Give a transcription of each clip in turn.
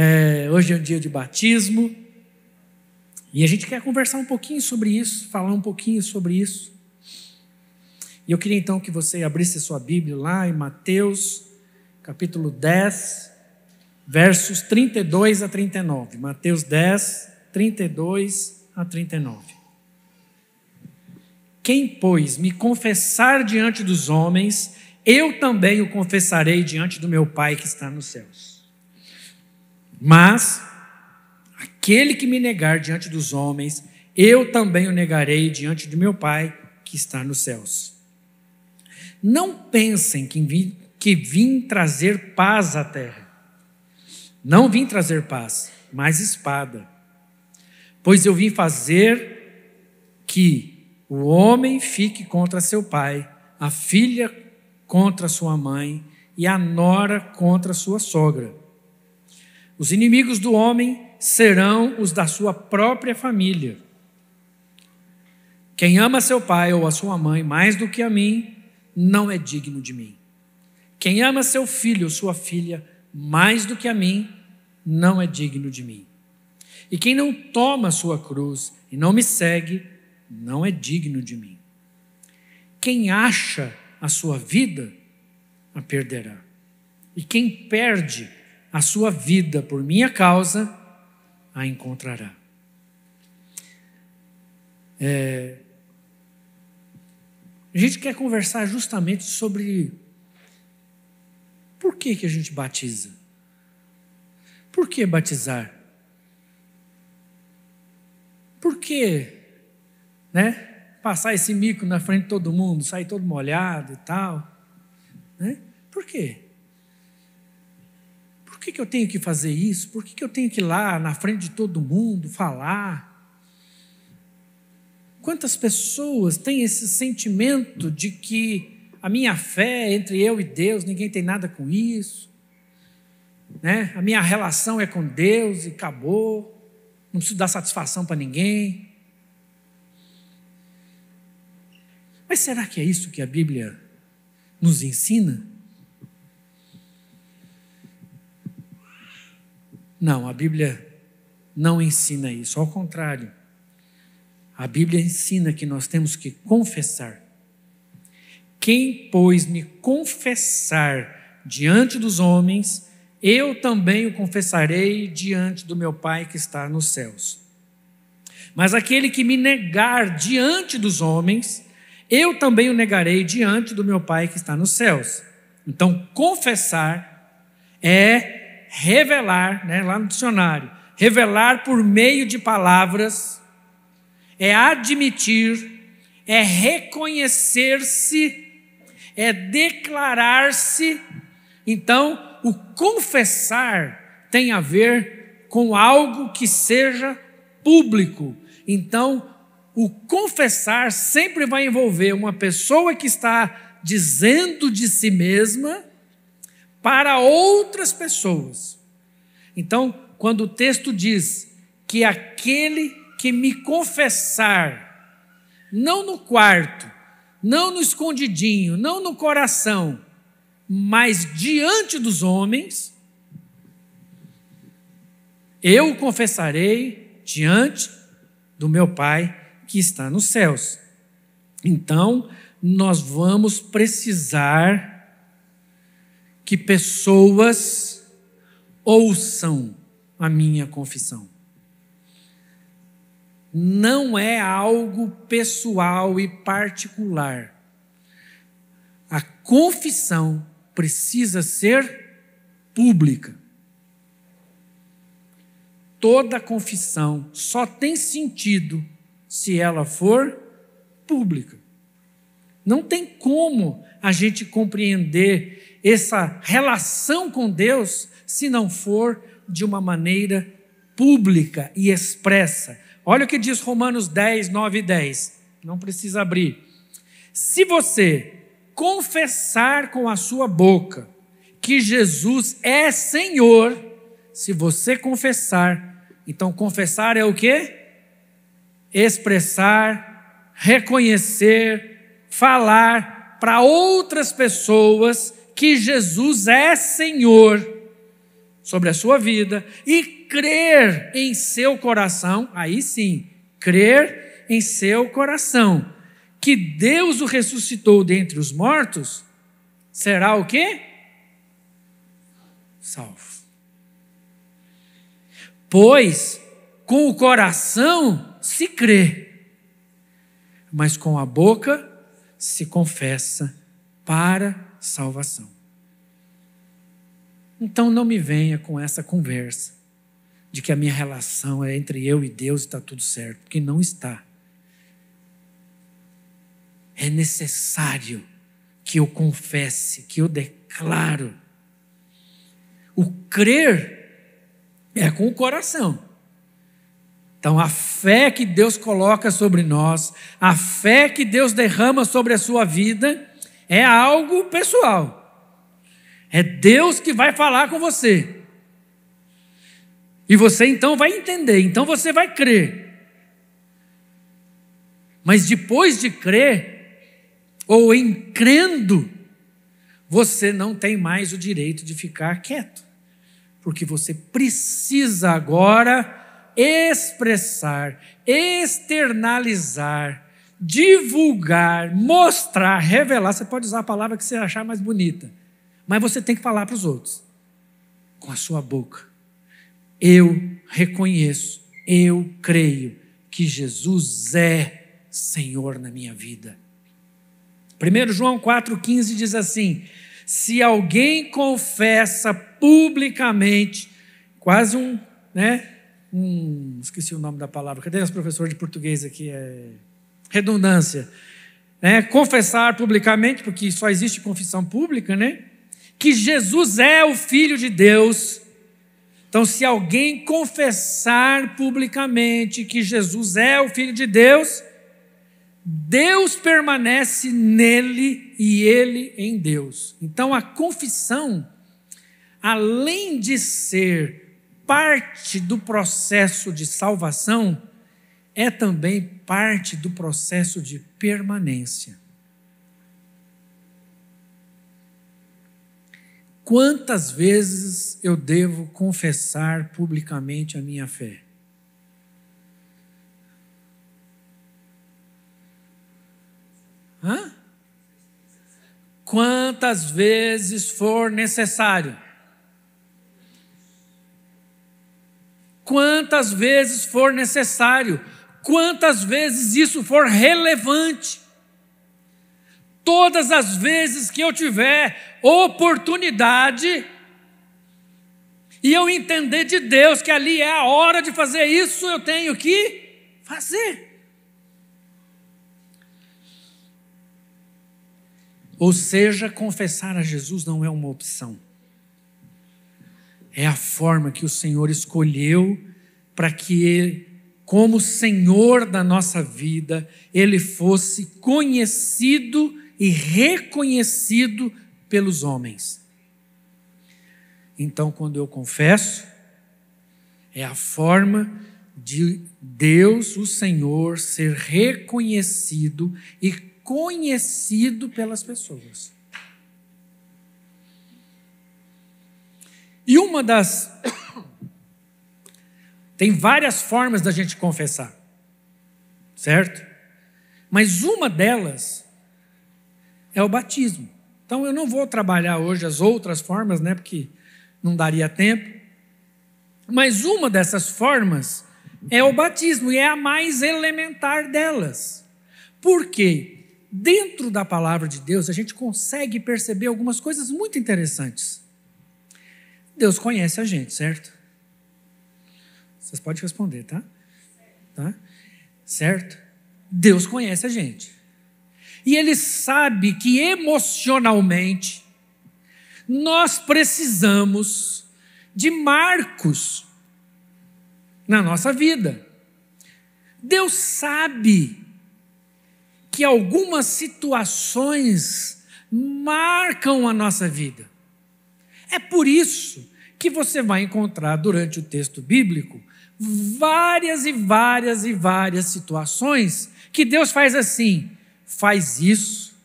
É, hoje é um dia de batismo. E a gente quer conversar um pouquinho sobre isso, falar um pouquinho sobre isso. E eu queria então que você abrisse sua Bíblia lá em Mateus, capítulo 10, versos 32 a 39. Mateus 10, 32 a 39. Quem, pois, me confessar diante dos homens, eu também o confessarei diante do meu Pai que está nos céus. Mas aquele que me negar diante dos homens, eu também o negarei diante do meu Pai que está nos céus. Não pensem que vim, que vim trazer paz à terra. Não vim trazer paz, mas espada. Pois eu vim fazer que o homem fique contra seu pai, a filha contra sua mãe e a nora contra sua sogra. Os inimigos do homem serão os da sua própria família. Quem ama seu pai ou a sua mãe mais do que a mim, não é digno de mim. Quem ama seu filho ou sua filha mais do que a mim, não é digno de mim. E quem não toma sua cruz e não me segue, não é digno de mim. Quem acha a sua vida, a perderá. E quem perde a sua vida por minha causa, a encontrará. É, a gente quer conversar justamente sobre por que, que a gente batiza. Por que batizar? Por que né? Passar esse mico na frente de todo mundo, sair todo molhado e tal. Né? Por quê? Por que, que eu tenho que fazer isso? Por que, que eu tenho que ir lá na frente de todo mundo falar? Quantas pessoas têm esse sentimento de que a minha fé entre eu e Deus, ninguém tem nada com isso? Né? A minha relação é com Deus e acabou, não preciso dar satisfação para ninguém. Mas será que é isso que a Bíblia nos ensina? Não, a Bíblia não ensina isso, ao contrário. A Bíblia ensina que nós temos que confessar. Quem, pois, me confessar diante dos homens, eu também o confessarei diante do meu Pai que está nos céus. Mas aquele que me negar diante dos homens, eu também o negarei diante do meu Pai que está nos céus. Então, confessar é revelar, né, lá no dicionário, revelar por meio de palavras, é admitir, é reconhecer-se, é declarar-se. Então, o confessar tem a ver com algo que seja público. Então, o confessar sempre vai envolver uma pessoa que está dizendo de si mesma para outras pessoas. Então, quando o texto diz que aquele que me confessar, não no quarto, não no escondidinho, não no coração, mas diante dos homens, eu confessarei diante do meu Pai que está nos céus. Então, nós vamos precisar que pessoas ouçam a minha confissão. Não é algo pessoal e particular. A confissão precisa ser pública. Toda confissão só tem sentido se ela for pública. Não tem como a gente compreender essa relação com Deus se não for de uma maneira pública e expressa. Olha o que diz Romanos 10, 9 e 10. Não precisa abrir. Se você confessar com a sua boca que Jesus é Senhor, se você confessar, então confessar é o que? expressar, reconhecer, falar para outras pessoas que Jesus é Senhor sobre a sua vida e crer em seu coração, aí sim, crer em seu coração que Deus o ressuscitou dentre os mortos, será o quê? Salvo. Pois com o coração se crê, mas com a boca se confessa para salvação. Então não me venha com essa conversa de que a minha relação é entre eu e Deus e está tudo certo, porque não está. É necessário que eu confesse, que eu declaro. O crer é com o coração. Então, a fé que Deus coloca sobre nós, a fé que Deus derrama sobre a sua vida, é algo pessoal. É Deus que vai falar com você. E você então vai entender, então você vai crer. Mas depois de crer, ou em crendo, você não tem mais o direito de ficar quieto. Porque você precisa agora expressar, externalizar, divulgar, mostrar, revelar. Você pode usar a palavra que você achar mais bonita, mas você tem que falar para os outros com a sua boca. Eu reconheço, eu creio que Jesus é Senhor na minha vida. 1 João 4,15 diz assim: se alguém confessa publicamente, quase um, né, um, esqueci o nome da palavra, cadê os professores de português aqui? É, redundância. Né? Confessar publicamente, porque só existe confissão pública, né? Que Jesus é o Filho de Deus. Então, se alguém confessar publicamente que Jesus é o Filho de Deus, Deus permanece nele e ele em Deus. Então, a confissão, além de ser parte do processo de salvação, é também parte do processo de permanência. Quantas vezes eu devo confessar publicamente a minha fé? Hã? Quantas vezes for necessário. quantas vezes for necessário, quantas vezes isso for relevante. Todas as vezes que eu tiver oportunidade e eu entender de Deus que ali é a hora de fazer isso, eu tenho que fazer. Ou seja, confessar a Jesus não é uma opção é a forma que o Senhor escolheu para que como Senhor da nossa vida, Ele fosse conhecido e reconhecido pelos homens. Então, quando eu confesso, é a forma de Deus, o Senhor, ser reconhecido e conhecido pelas pessoas. E uma das. Tem várias formas da gente confessar, certo? Mas uma delas é o batismo. Então eu não vou trabalhar hoje as outras formas, né? Porque não daria tempo. Mas uma dessas formas é o batismo, e é a mais elementar delas. Por quê? Dentro da palavra de Deus, a gente consegue perceber algumas coisas muito interessantes. Deus conhece a gente, certo? Vocês podem responder, tá? tá? Certo? Deus conhece a gente. E Ele sabe que emocionalmente nós precisamos de marcos na nossa vida. Deus sabe que algumas situações marcam a nossa vida. É por isso que você vai encontrar durante o texto bíblico várias e várias e várias situações que Deus faz assim: faz isso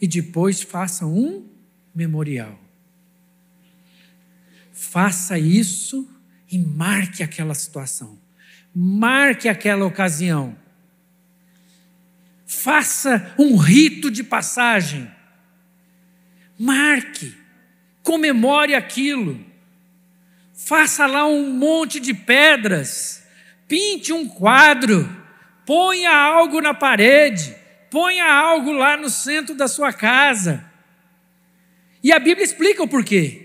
e depois faça um memorial. faça isso e marque aquela situação, marque aquela ocasião. Faça um rito de passagem. Marque, comemore aquilo. Faça lá um monte de pedras, pinte um quadro, ponha algo na parede, ponha algo lá no centro da sua casa. E a Bíblia explica o porquê.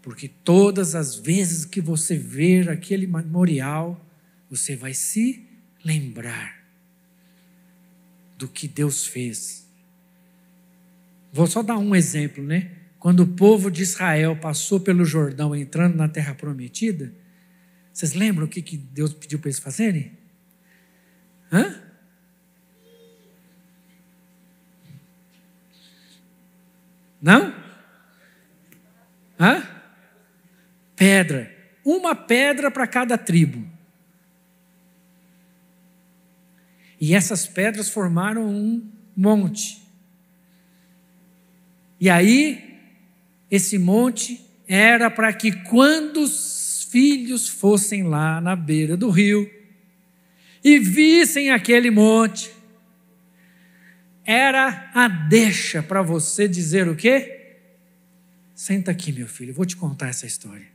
Porque todas as vezes que você ver aquele memorial, você vai se lembrar do que Deus fez. Vou só dar um exemplo, né? Quando o povo de Israel passou pelo Jordão entrando na terra prometida, vocês lembram o que, que Deus pediu para eles fazerem? Hã? Não? Hã? Pedra. Uma pedra para cada tribo. E essas pedras formaram um monte. E aí, esse monte era para que quando os filhos fossem lá na beira do rio e vissem aquele monte, era a deixa para você dizer o quê? Senta aqui, meu filho, eu vou te contar essa história.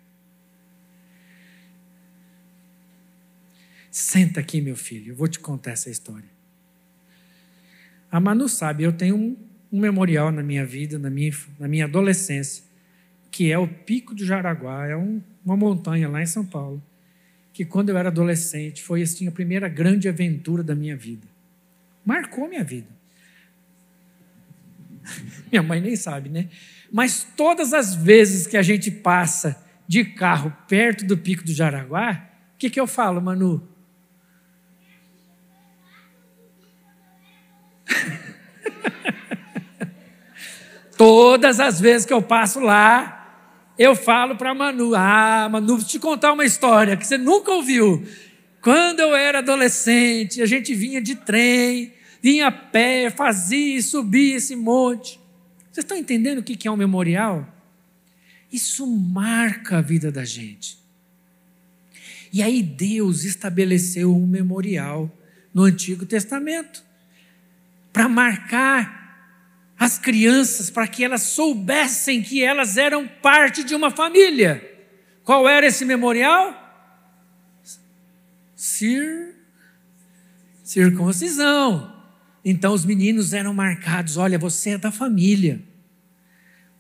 Senta aqui, meu filho, eu vou te contar essa história. A Manu sabe, eu tenho um, um memorial na minha vida, na minha, na minha adolescência, que é o Pico do Jaraguá, é um, uma montanha lá em São Paulo, que quando eu era adolescente foi assim, a primeira grande aventura da minha vida. Marcou minha vida. Minha mãe nem sabe, né? Mas todas as vezes que a gente passa de carro perto do Pico do Jaraguá, o que, que eu falo, Manu? Todas as vezes que eu passo lá, eu falo para Manu: Ah, Manu, vou te contar uma história que você nunca ouviu. Quando eu era adolescente, a gente vinha de trem, vinha a pé, fazia e subia esse monte. Vocês estão entendendo o que é um memorial? Isso marca a vida da gente. E aí Deus estabeleceu um memorial no Antigo Testamento para marcar as crianças para que elas soubessem que elas eram parte de uma família. Qual era esse memorial? Cir... Circuncisão. Então os meninos eram marcados: olha, você é da família.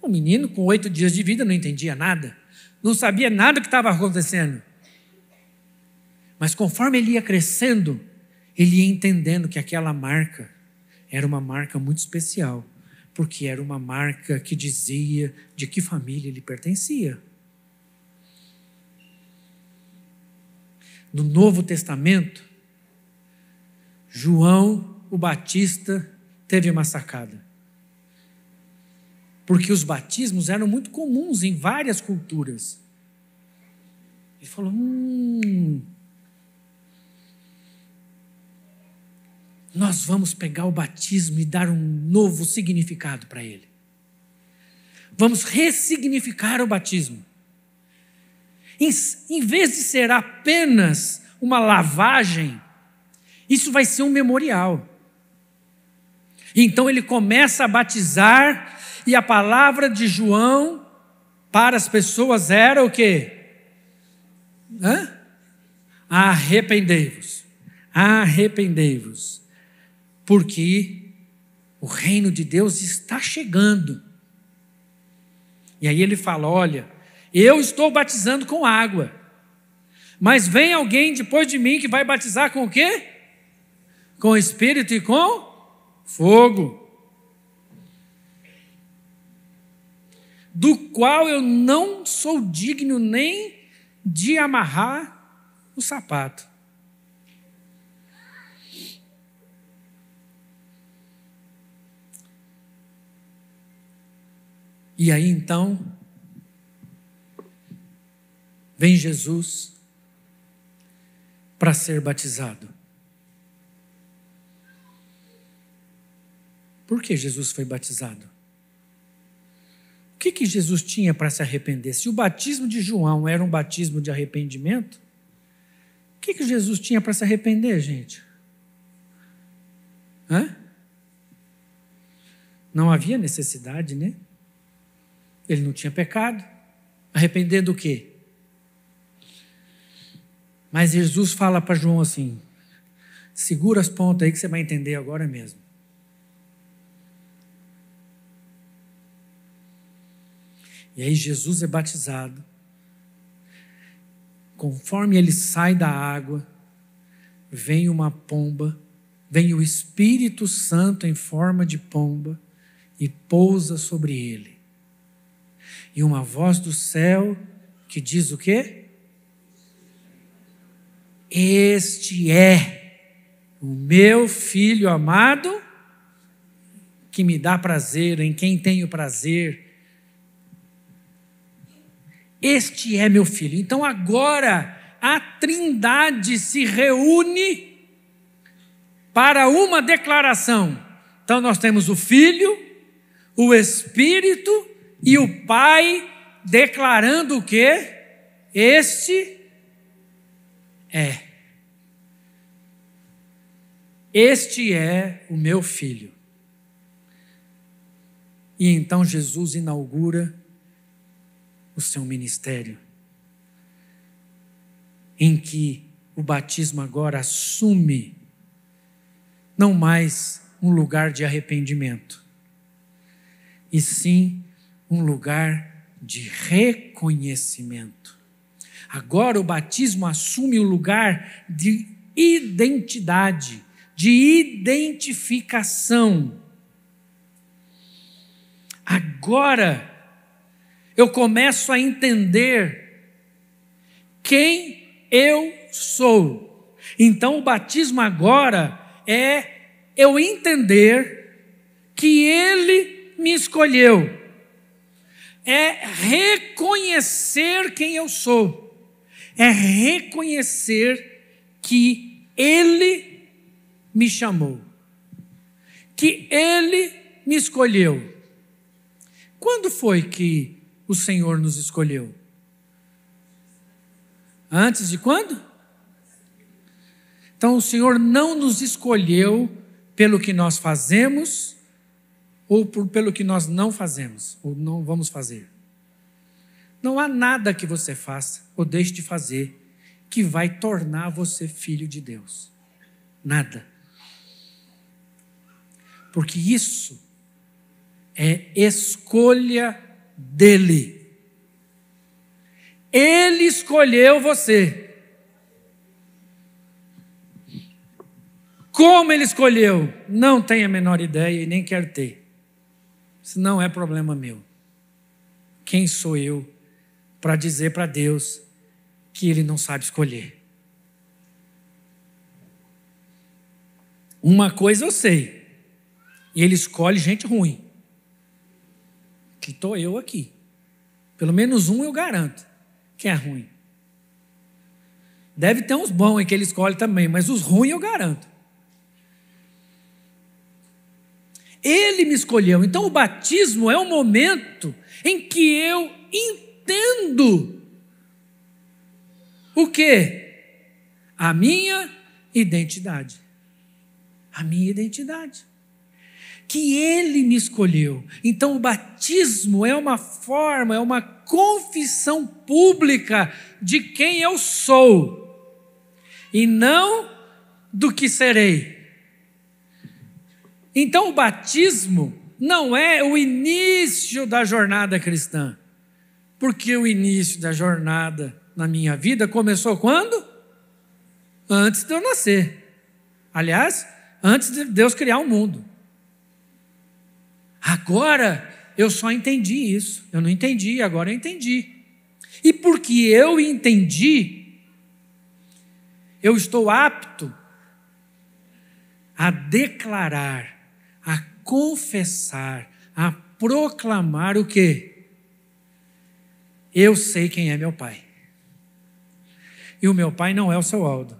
O menino, com oito dias de vida, não entendia nada, não sabia nada que estava acontecendo. Mas conforme ele ia crescendo, ele ia entendendo que aquela marca era uma marca muito especial porque era uma marca que dizia de que família ele pertencia. No Novo Testamento, João o Batista teve uma sacada. Porque os batismos eram muito comuns em várias culturas. Ele falou: hum, nós vamos pegar o batismo e dar um novo significado para ele. Vamos ressignificar o batismo. Em, em, vez de ser apenas uma lavagem, isso vai ser um memorial. Então ele começa a batizar, e a palavra de João para as pessoas era o quê? Arrependei-vos. Arrependei-vos porque o reino de Deus está chegando. E aí ele fala: Olha, eu estou batizando com água, mas vem alguém depois de mim que vai batizar com o quê? Com Espírito e com fogo. Do qual eu não sou digno nem de amarrar o sapato. E aí então, vem Jesus para ser batizado. Por que Jesus foi batizado? O que, que Jesus tinha para se arrepender? Se o batismo de João era um batismo de arrependimento, o que, que Jesus tinha para se arrepender, gente? Hã? Não havia necessidade, né? Ele não tinha pecado. Arrepender do quê? Mas Jesus fala para João assim: segura as pontas aí que você vai entender agora mesmo. E aí Jesus é batizado. Conforme ele sai da água, vem uma pomba, vem o Espírito Santo em forma de pomba e pousa sobre ele. E uma voz do céu que diz o quê? Este é o meu filho amado, que me dá prazer, em quem tenho prazer este é meu filho. Então agora a Trindade se reúne para uma declaração. Então nós temos o Filho, o Espírito e o Pai declarando o que? Este é. Este é o meu filho. E então Jesus inaugura o seu ministério, em que o batismo agora assume não mais um lugar de arrependimento, e sim um lugar de reconhecimento. Agora o batismo assume o lugar de identidade, de identificação. Agora eu começo a entender quem eu sou. Então, o batismo agora é eu entender que Ele me escolheu, é reconhecer quem eu sou, é reconhecer que Ele me chamou, que Ele me escolheu. Quando foi que o Senhor nos escolheu? Antes de quando? Então o Senhor não nos escolheu pelo que nós fazemos ou por, pelo que nós não fazemos ou não vamos fazer. Não há nada que você faça ou deixe de fazer que vai tornar você filho de Deus. Nada. Porque isso é escolha dele. Ele escolheu você. Como ele escolheu? Não tenho a menor ideia e nem quero ter. Isso não é problema meu. Quem sou eu para dizer para Deus que ele não sabe escolher? Uma coisa eu sei, ele escolhe gente ruim que estou eu aqui. Pelo menos um eu garanto que é ruim. Deve ter uns bons que ele escolhe também, mas os ruins eu garanto. Ele me escolheu. Então o batismo é o momento em que eu entendo o que? A minha identidade. A minha identidade que Ele me escolheu. Então, o batismo é uma forma, é uma confissão pública de quem eu sou e não do que serei. Então, o batismo não é o início da jornada cristã, porque o início da jornada na minha vida começou quando? Antes de eu nascer. Aliás, antes de Deus criar o mundo. Agora eu só entendi isso. Eu não entendi, agora eu entendi. E porque eu entendi, eu estou apto a declarar, confessar, a proclamar o que? Eu sei quem é meu pai. E o meu pai não é o seu Aldo.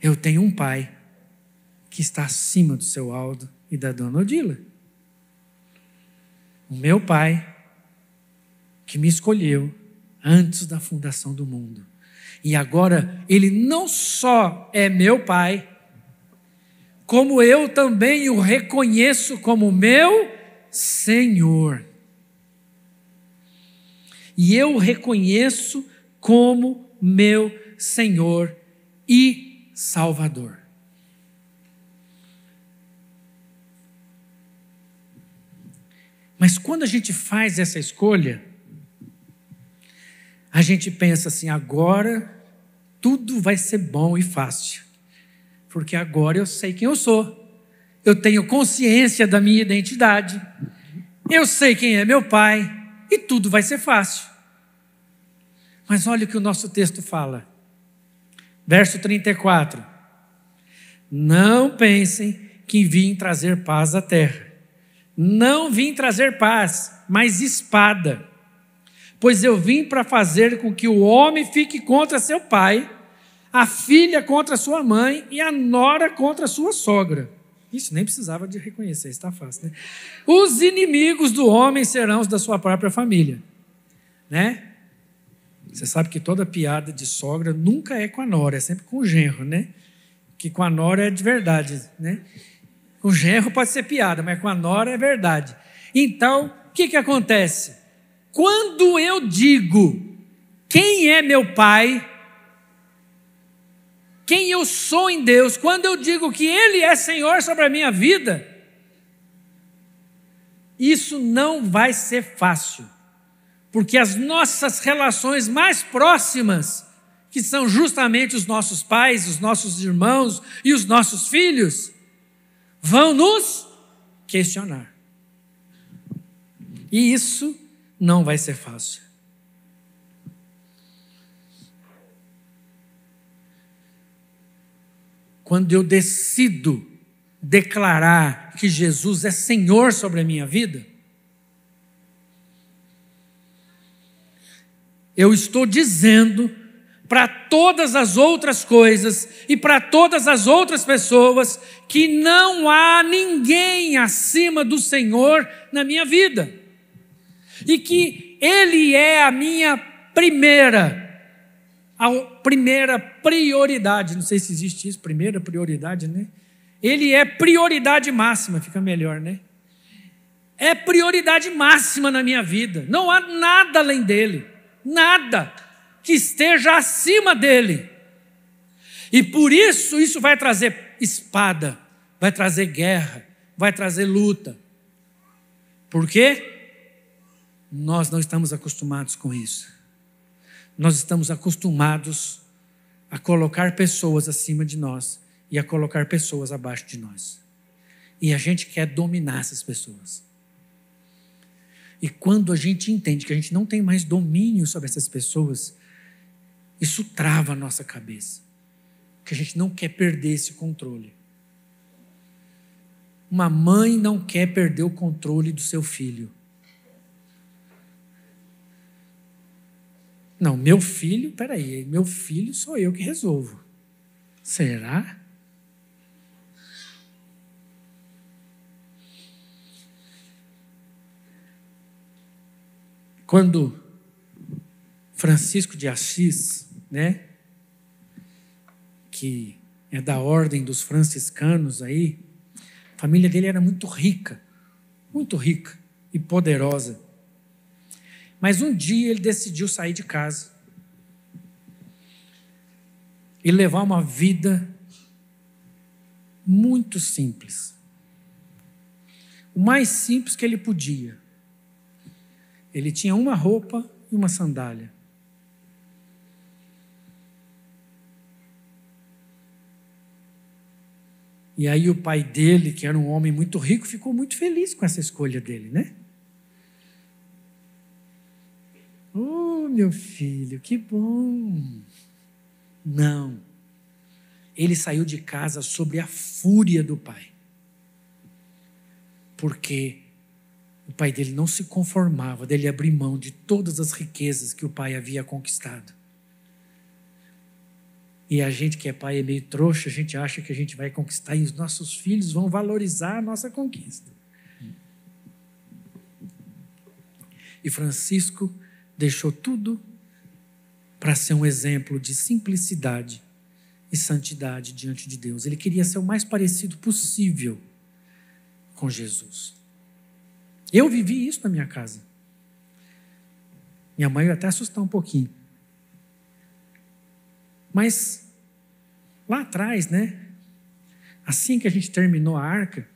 Eu tenho um pai que está acima do seu Aldo e da dona Odila. O meu Pai, que me escolheu antes da fundação do mundo. E agora, Ele não só é meu Pai, como eu também o reconheço como meu Senhor. E eu o reconheço como meu Senhor e Salvador. Mas quando a gente faz essa escolha, a gente pensa assim: agora tudo vai ser bom e fácil, porque agora eu sei quem eu sou, eu tenho consciência da minha identidade, eu sei quem é meu pai e tudo vai ser fácil. Mas olha o que o nosso texto fala, verso 34: Não pensem que vim trazer paz à terra. Não vim trazer paz, mas espada. Pois eu vim para fazer com que o homem fique contra seu pai, a filha contra sua mãe e a nora contra sua sogra. Isso nem precisava de reconhecer, está fácil, né? Os inimigos do homem serão os da sua própria família, né? Você sabe que toda piada de sogra nunca é com a nora, é sempre com o genro, né? Que com a nora é de verdade, né? Com o genro pode ser piada, mas com a nora é verdade. Então, o que, que acontece? Quando eu digo quem é meu pai, quem eu sou em Deus, quando eu digo que Ele é Senhor sobre a minha vida, isso não vai ser fácil, porque as nossas relações mais próximas, que são justamente os nossos pais, os nossos irmãos e os nossos filhos, vão nos questionar. E isso não vai ser fácil. Quando eu decido declarar que Jesus é Senhor sobre a minha vida, eu estou dizendo para todas as outras coisas e para todas as outras pessoas que não há ninguém acima do Senhor na minha vida. E que Ele é a minha primeira, a primeira prioridade. Não sei se existe isso, primeira prioridade, né? Ele é prioridade máxima, fica melhor, né? É prioridade máxima na minha vida. Não há nada além dele. Nada que esteja acima dele. E por isso, isso vai trazer espada, vai trazer guerra, vai trazer luta. Por quê? Nós não estamos acostumados com isso. Nós estamos acostumados a colocar pessoas acima de nós e a colocar pessoas abaixo de nós. E a gente quer dominar essas pessoas. E quando a gente entende que a gente não tem mais domínio sobre essas pessoas, isso trava a nossa cabeça. Que a gente não quer perder esse controle. Uma mãe não quer perder o controle do seu filho. Não, meu filho, peraí, meu filho sou eu que resolvo. Será? Quando Francisco de Assis né? Que é da ordem dos franciscanos aí. A família dele era muito rica, muito rica e poderosa. Mas um dia ele decidiu sair de casa e levar uma vida muito simples. O mais simples que ele podia. Ele tinha uma roupa e uma sandália. E aí o pai dele, que era um homem muito rico, ficou muito feliz com essa escolha dele, né? Oh, meu filho, que bom. Não. Ele saiu de casa sobre a fúria do pai. Porque o pai dele não se conformava dele abrir mão de todas as riquezas que o pai havia conquistado. E a gente que é pai é meio trouxa, a gente acha que a gente vai conquistar e os nossos filhos vão valorizar a nossa conquista. E Francisco deixou tudo para ser um exemplo de simplicidade e santidade diante de Deus. Ele queria ser o mais parecido possível com Jesus. Eu vivi isso na minha casa. Minha mãe ia até assustar um pouquinho. Mas lá atrás, né? Assim que a gente terminou a arca,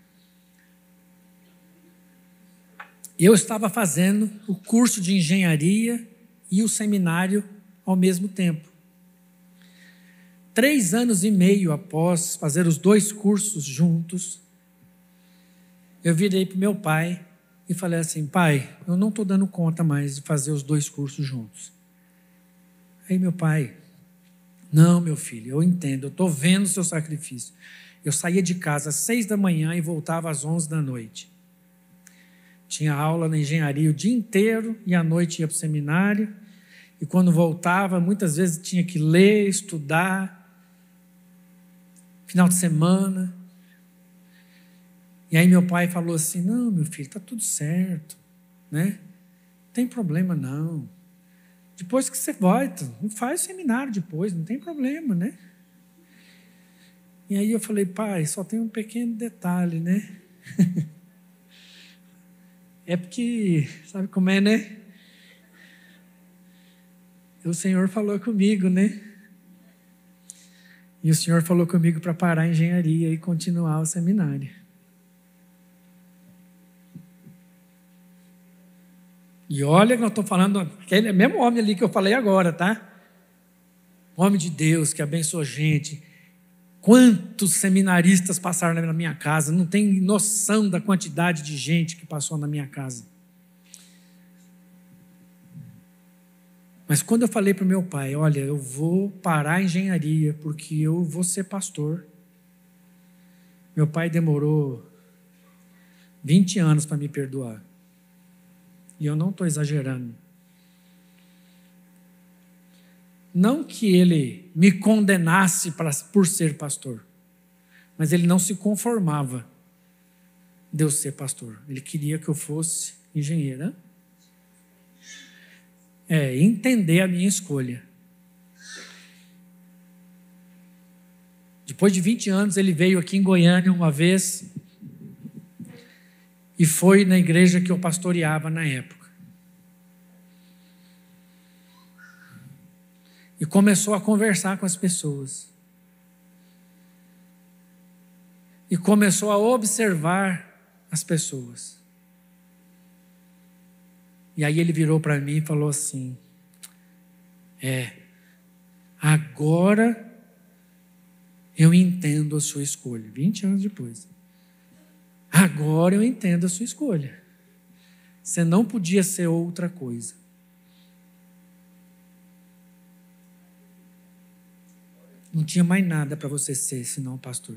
eu estava fazendo o curso de engenharia e o seminário ao mesmo tempo. Três anos e meio após fazer os dois cursos juntos, eu virei para meu pai e falei assim: pai, eu não estou dando conta mais de fazer os dois cursos juntos. Aí meu pai, não, meu filho, eu entendo, eu estou vendo o seu sacrifício. Eu saía de casa às seis da manhã e voltava às onze da noite. Tinha aula na engenharia o dia inteiro e à noite ia para o seminário. E quando voltava, muitas vezes tinha que ler, estudar. Final de semana. E aí meu pai falou assim: "Não, meu filho, está tudo certo, né? Não tem problema não. Depois que você volta, faz seminário depois, não tem problema, né?" E aí eu falei: "Pai, só tem um pequeno detalhe, né?" é porque, sabe como é, né? O Senhor falou comigo, né? E o Senhor falou comigo para parar a engenharia e continuar o seminário. E olha que eu estou falando, aquele é mesmo homem ali que eu falei agora, tá? Homem de Deus que abençoa gente. Quantos seminaristas passaram na minha casa? Não tem noção da quantidade de gente que passou na minha casa. Mas quando eu falei para o meu pai, olha, eu vou parar a engenharia porque eu vou ser pastor. Meu pai demorou 20 anos para me perdoar. E eu não estou exagerando. Não que ele me condenasse pra, por ser pastor, mas ele não se conformava de eu ser pastor. Ele queria que eu fosse engenheiro. É, entender a minha escolha. Depois de 20 anos, ele veio aqui em Goiânia uma vez e foi na igreja que eu pastoreava na época. E começou a conversar com as pessoas. E começou a observar as pessoas. E aí ele virou para mim e falou assim: É, agora eu entendo a sua escolha. 20 anos depois. Agora eu entendo a sua escolha. Você não podia ser outra coisa. Não tinha mais nada para você ser senão pastor.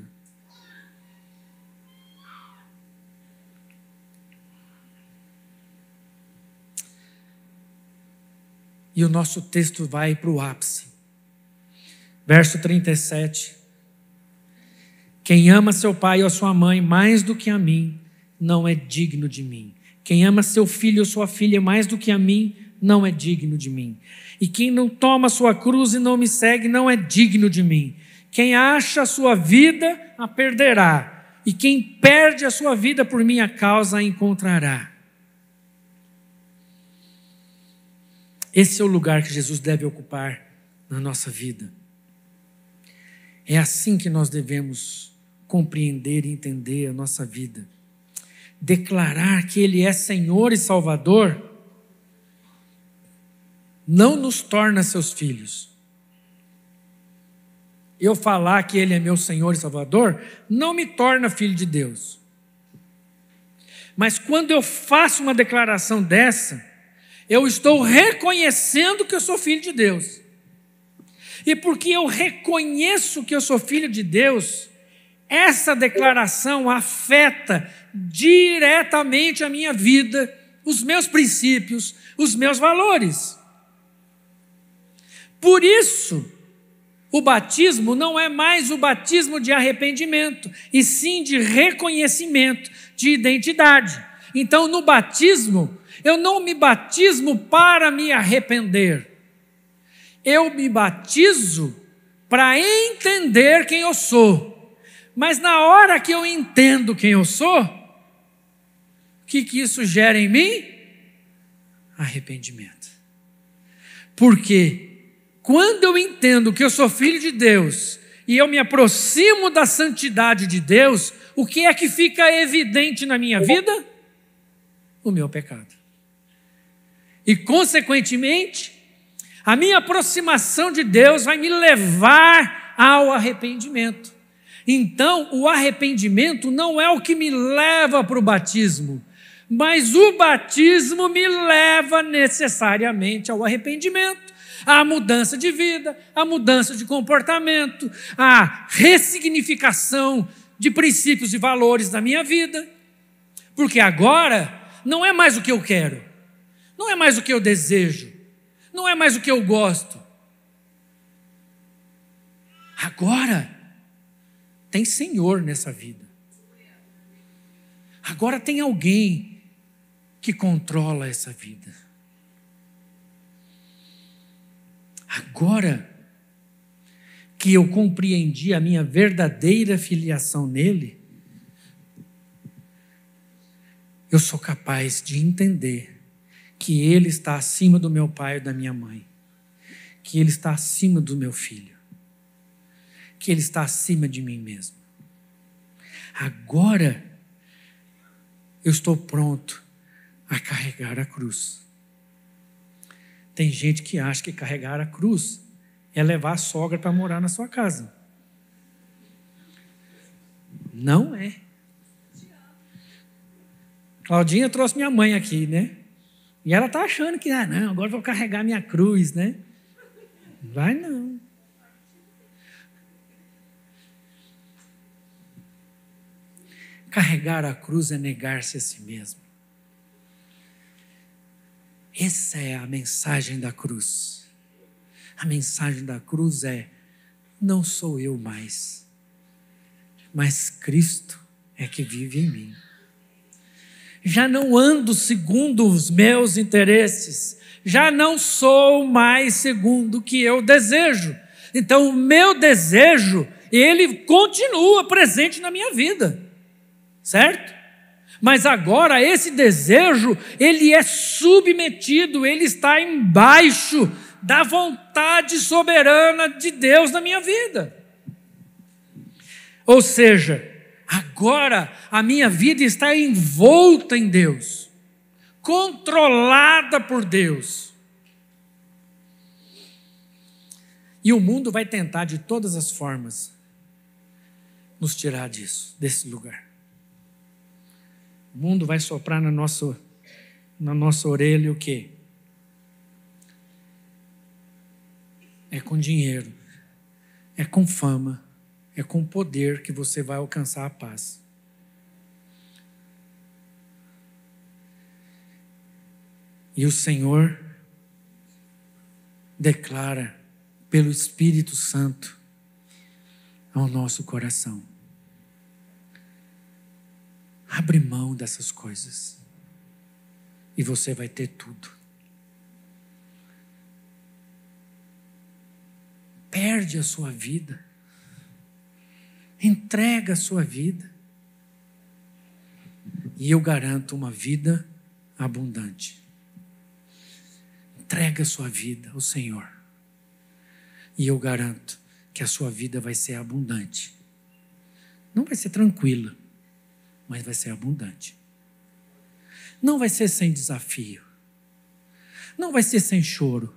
E o nosso texto vai para o ápice. Verso 37. Quem ama seu pai ou sua mãe mais do que a mim, não é digno de mim. Quem ama seu filho ou sua filha mais do que a mim, não é digno de mim. E quem não toma sua cruz e não me segue, não é digno de mim. Quem acha a sua vida, a perderá. E quem perde a sua vida por minha causa, a encontrará. Esse é o lugar que Jesus deve ocupar na nossa vida. É assim que nós devemos compreender e entender a nossa vida. Declarar que Ele é Senhor e Salvador não nos torna seus filhos. Eu falar que Ele é meu Senhor e Salvador não me torna filho de Deus. Mas quando eu faço uma declaração dessa, eu estou reconhecendo que eu sou filho de Deus. E porque eu reconheço que eu sou filho de Deus, essa declaração afeta diretamente a minha vida, os meus princípios, os meus valores. Por isso, o batismo não é mais o batismo de arrependimento, e sim de reconhecimento de identidade. Então, no batismo, eu não me batismo para me arrepender. Eu me batizo para entender quem eu sou. Mas na hora que eu entendo quem eu sou, o que, que isso gera em mim? Arrependimento. Porque quando eu entendo que eu sou filho de Deus e eu me aproximo da santidade de Deus, o que é que fica evidente na minha vida? O meu pecado. E, consequentemente, a minha aproximação de Deus vai me levar ao arrependimento. Então, o arrependimento não é o que me leva para o batismo, mas o batismo me leva necessariamente ao arrependimento, à mudança de vida, à mudança de comportamento, à ressignificação de princípios e valores da minha vida. Porque agora não é mais o que eu quero, não é mais o que eu desejo, não é mais o que eu gosto. Agora tem Senhor nessa vida. Agora tem alguém que controla essa vida. Agora que eu compreendi a minha verdadeira filiação nele, eu sou capaz de entender que ele está acima do meu pai e da minha mãe, que ele está acima do meu filho que Ele está acima de mim mesmo. Agora eu estou pronto a carregar a cruz. Tem gente que acha que carregar a cruz é levar a sogra para morar na sua casa. Não é. Claudinha trouxe minha mãe aqui, né? E ela está achando que, ah, não, agora vou carregar minha cruz, né? Vai não. Carregar a cruz é negar-se a si mesmo. Essa é a mensagem da cruz. A mensagem da cruz é: não sou eu mais, mas Cristo é que vive em mim. Já não ando segundo os meus interesses, já não sou mais segundo o que eu desejo. Então, o meu desejo, ele continua presente na minha vida certo? Mas agora esse desejo, ele é submetido, ele está embaixo da vontade soberana de Deus na minha vida. Ou seja, agora a minha vida está envolta em Deus, controlada por Deus. E o mundo vai tentar de todas as formas nos tirar disso, desse lugar. O mundo vai soprar na nossa, na nossa orelha o quê? É com dinheiro, é com fama, é com poder que você vai alcançar a paz. E o Senhor declara pelo Espírito Santo ao nosso coração. Abre mão dessas coisas e você vai ter tudo. Perde a sua vida, entrega a sua vida, e eu garanto uma vida abundante. Entrega a sua vida ao Senhor, e eu garanto que a sua vida vai ser abundante. Não vai ser tranquila mas vai ser abundante. Não vai ser sem desafio. Não vai ser sem choro.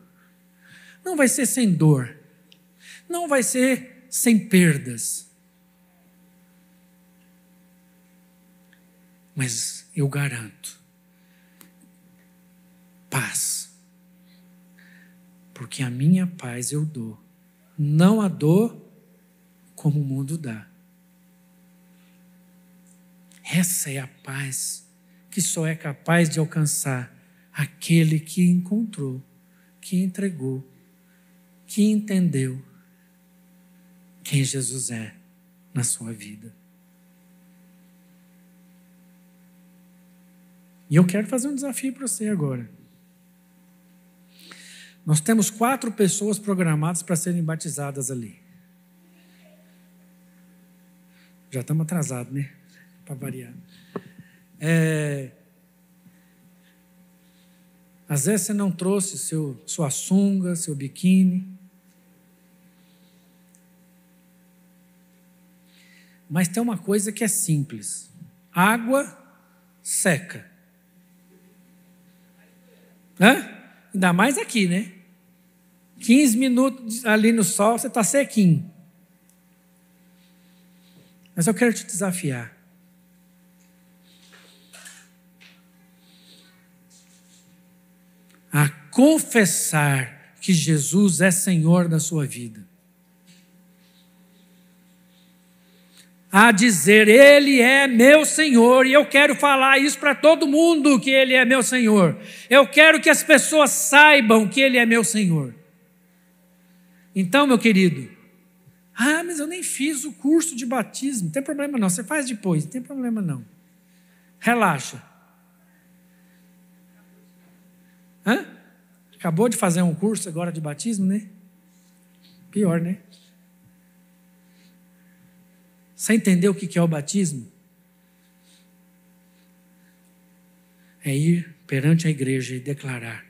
Não vai ser sem dor. Não vai ser sem perdas. Mas eu garanto paz. Porque a minha paz eu dou. Não a dou como o mundo dá. Essa é a paz que só é capaz de alcançar aquele que encontrou, que entregou, que entendeu quem Jesus é na sua vida. E eu quero fazer um desafio para você agora. Nós temos quatro pessoas programadas para serem batizadas ali. Já estamos atrasados, né? Para variar. É... Às vezes você não trouxe seu, sua sunga, seu biquíni. Mas tem uma coisa que é simples: água seca. Hã? Ainda mais aqui, né? 15 minutos ali no sol, você está sequinho. Mas eu quero te desafiar. A confessar que Jesus é Senhor da sua vida. A dizer, Ele é meu Senhor, e eu quero falar isso para todo mundo: que Ele é meu Senhor. Eu quero que as pessoas saibam que Ele é meu Senhor. Então, meu querido, ah, mas eu nem fiz o curso de batismo. Não tem problema não, você faz depois, não tem problema não. Relaxa. Hã? Acabou de fazer um curso agora de batismo, né? Pior, né? Você entendeu o que é o batismo? É ir perante a igreja e declarar: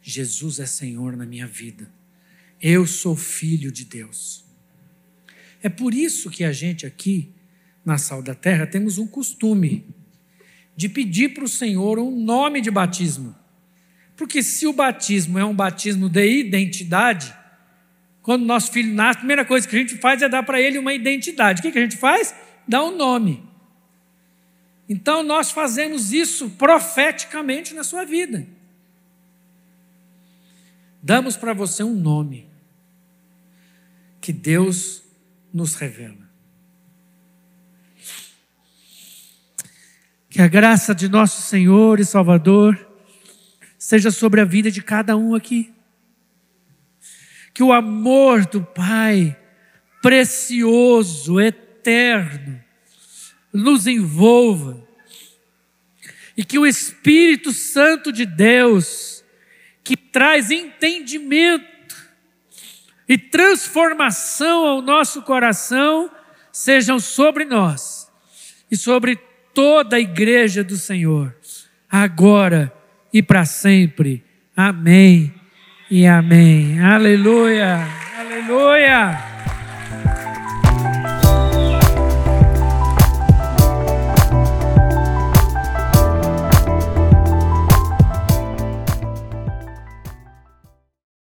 Jesus é Senhor na minha vida. Eu sou filho de Deus. É por isso que a gente aqui, na Sal da Terra, temos um costume de pedir para o Senhor um nome de batismo. Porque se o batismo é um batismo de identidade, quando nosso filho nasce, a primeira coisa que a gente faz é dar para ele uma identidade. O que, que a gente faz? Dá um nome. Então nós fazemos isso profeticamente na sua vida. Damos para você um nome que Deus nos revela. Que a graça de nosso Senhor e Salvador seja sobre a vida de cada um aqui. Que o amor do Pai, precioso, eterno, nos envolva. E que o Espírito Santo de Deus, que traz entendimento, e transformação ao nosso coração sejam sobre nós e sobre toda a igreja do Senhor, agora e para sempre. Amém e amém. Aleluia, aleluia.